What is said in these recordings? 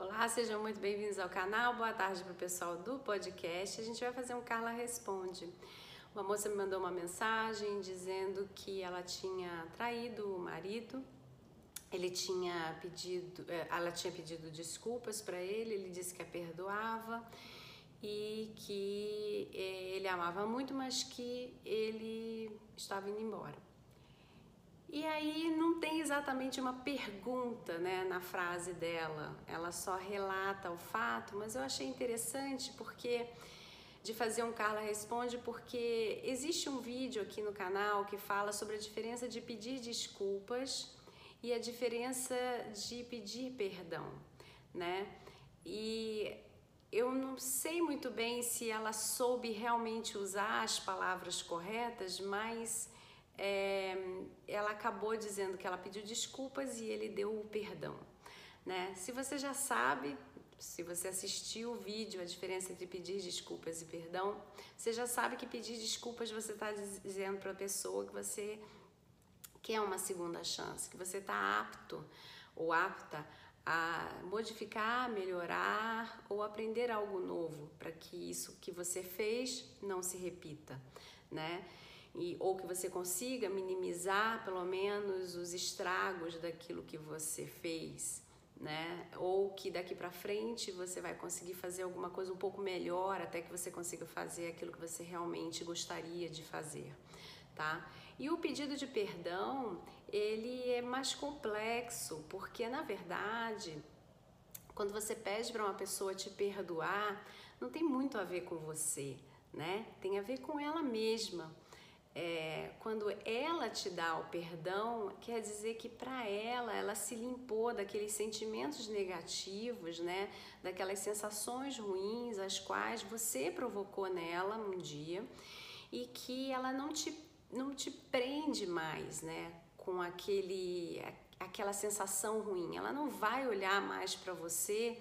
Olá, sejam muito bem-vindos ao canal. Boa tarde para o pessoal do podcast. A gente vai fazer um Carla Responde. Uma moça me mandou uma mensagem dizendo que ela tinha traído o marido. Ele tinha pedido, eh, ela tinha pedido desculpas para ele, ele disse que a perdoava e que eh, ele amava muito, mas que ele estava indo embora. E aí não tem exatamente uma pergunta né, na frase dela, ela só relata o fato, mas eu achei interessante porque de fazer um Carla Responde, porque existe um vídeo aqui no canal que fala sobre a diferença de pedir desculpas e a diferença de pedir perdão, né? E eu não sei muito bem se ela soube realmente usar as palavras corretas, mas é, ela acabou dizendo que ela pediu desculpas e ele deu o perdão. Né? Se você já sabe, se você assistiu o vídeo, a diferença entre pedir desculpas e perdão, você já sabe que pedir desculpas você está dizendo para a pessoa que você quer uma segunda chance, que você está apto ou apta a modificar, melhorar ou aprender algo novo para que isso que você fez não se repita, né? E, ou que você consiga minimizar pelo menos os estragos daquilo que você fez, né? Ou que daqui para frente você vai conseguir fazer alguma coisa um pouco melhor até que você consiga fazer aquilo que você realmente gostaria de fazer, tá? E o pedido de perdão, ele é mais complexo, porque na verdade, quando você pede para uma pessoa te perdoar, não tem muito a ver com você, né? Tem a ver com ela mesma é, quando ela te dá o perdão, quer dizer que para ela, ela se limpou daqueles sentimentos negativos, né? Daquelas sensações ruins, as quais você provocou nela um dia e que ela não te, não te prende mais, né? Com aquele, aquela sensação ruim. Ela não vai olhar mais para você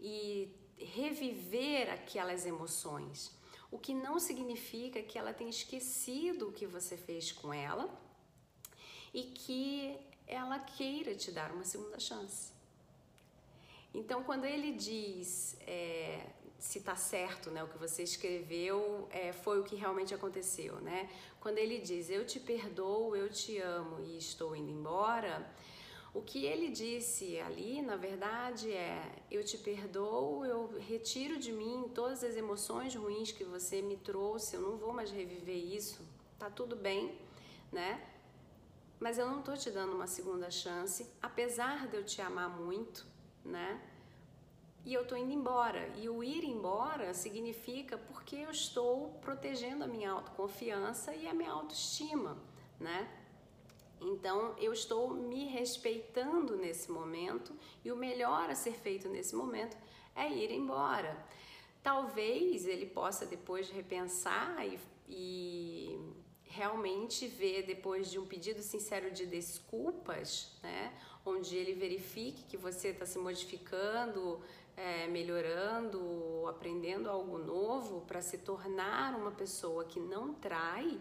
e reviver aquelas emoções o que não significa que ela tenha esquecido o que você fez com ela e que ela queira te dar uma segunda chance. Então, quando ele diz é, se está certo, né, o que você escreveu é, foi o que realmente aconteceu, né? Quando ele diz eu te perdoo, eu te amo e estou indo embora, o que ele disse ali, na verdade, é: eu te perdoo, eu retiro de mim todas as emoções ruins que você me trouxe, eu não vou mais reviver isso, tá tudo bem, né? Mas eu não tô te dando uma segunda chance, apesar de eu te amar muito, né? E eu tô indo embora. E o ir embora significa porque eu estou protegendo a minha autoconfiança e a minha autoestima, né? Então, eu estou me respeitando nesse momento e o melhor a ser feito nesse momento é ir embora. Talvez ele possa depois repensar e, e realmente ver depois de um pedido sincero de desculpas, né, onde ele verifique que você está se modificando, é, melhorando, aprendendo algo novo para se tornar uma pessoa que não trai,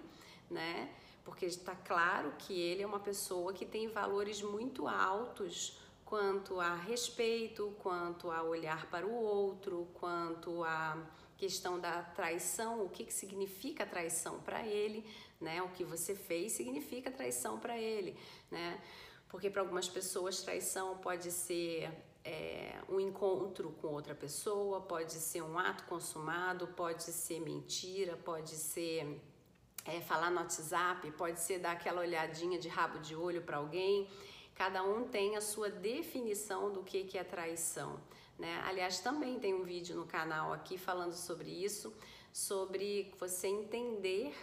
né? Porque está claro que ele é uma pessoa que tem valores muito altos quanto a respeito, quanto a olhar para o outro, quanto a questão da traição, o que, que significa traição para ele, né? O que você fez significa traição para ele, né? Porque para algumas pessoas traição pode ser é, um encontro com outra pessoa, pode ser um ato consumado, pode ser mentira, pode ser é, falar no WhatsApp, pode ser dar aquela olhadinha de rabo de olho para alguém. Cada um tem a sua definição do que, que é traição. Né? Aliás, também tem um vídeo no canal aqui falando sobre isso, sobre você entender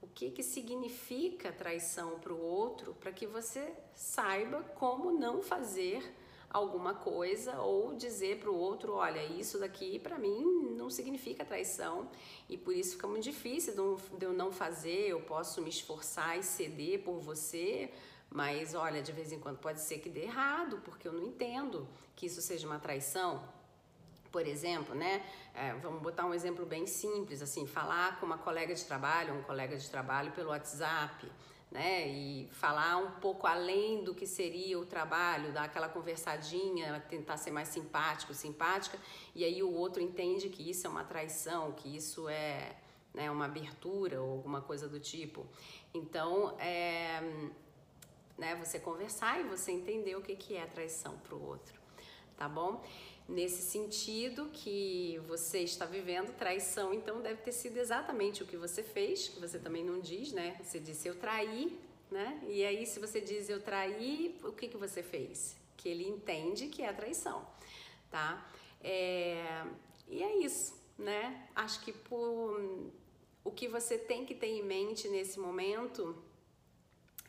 o que, que significa traição para o outro, para que você saiba como não fazer alguma coisa ou dizer para o outro, olha, isso daqui para mim não significa traição e por isso fica muito difícil de eu não fazer, eu posso me esforçar e ceder por você, mas olha, de vez em quando pode ser que dê errado, porque eu não entendo que isso seja uma traição. Por exemplo, né? É, vamos botar um exemplo bem simples, assim, falar com uma colega de trabalho, um colega de trabalho pelo WhatsApp, né? E falar um pouco além do que seria o trabalho, dar aquela conversadinha, tentar ser mais simpático, simpática, e aí o outro entende que isso é uma traição, que isso é né, uma abertura ou alguma coisa do tipo. Então, é, né, você conversar e você entender o que, que é traição para o outro, tá bom? Nesse sentido que você está vivendo traição, então deve ter sido exatamente o que você fez, que você também não diz, né? Você disse eu traí, né? E aí se você diz eu traí, o que que você fez? Que ele entende que é traição, tá? É... E é isso, né? Acho que por... o que você tem que ter em mente nesse momento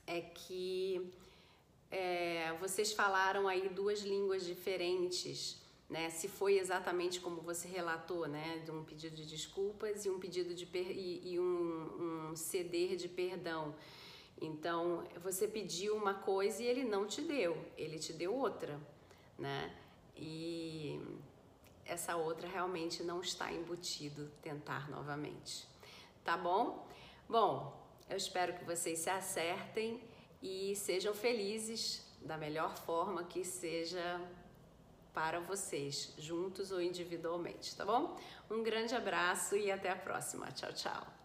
é que é, vocês falaram aí duas línguas diferentes né? Se foi exatamente como você relatou, né? De um pedido de desculpas e um pedido de per... e, e um, um ceder de perdão. Então, você pediu uma coisa e ele não te deu, ele te deu outra, né? E essa outra realmente não está embutido tentar novamente. Tá bom? Bom, eu espero que vocês se acertem e sejam felizes da melhor forma que seja para vocês, juntos ou individualmente, tá bom? Um grande abraço e até a próxima. Tchau, tchau.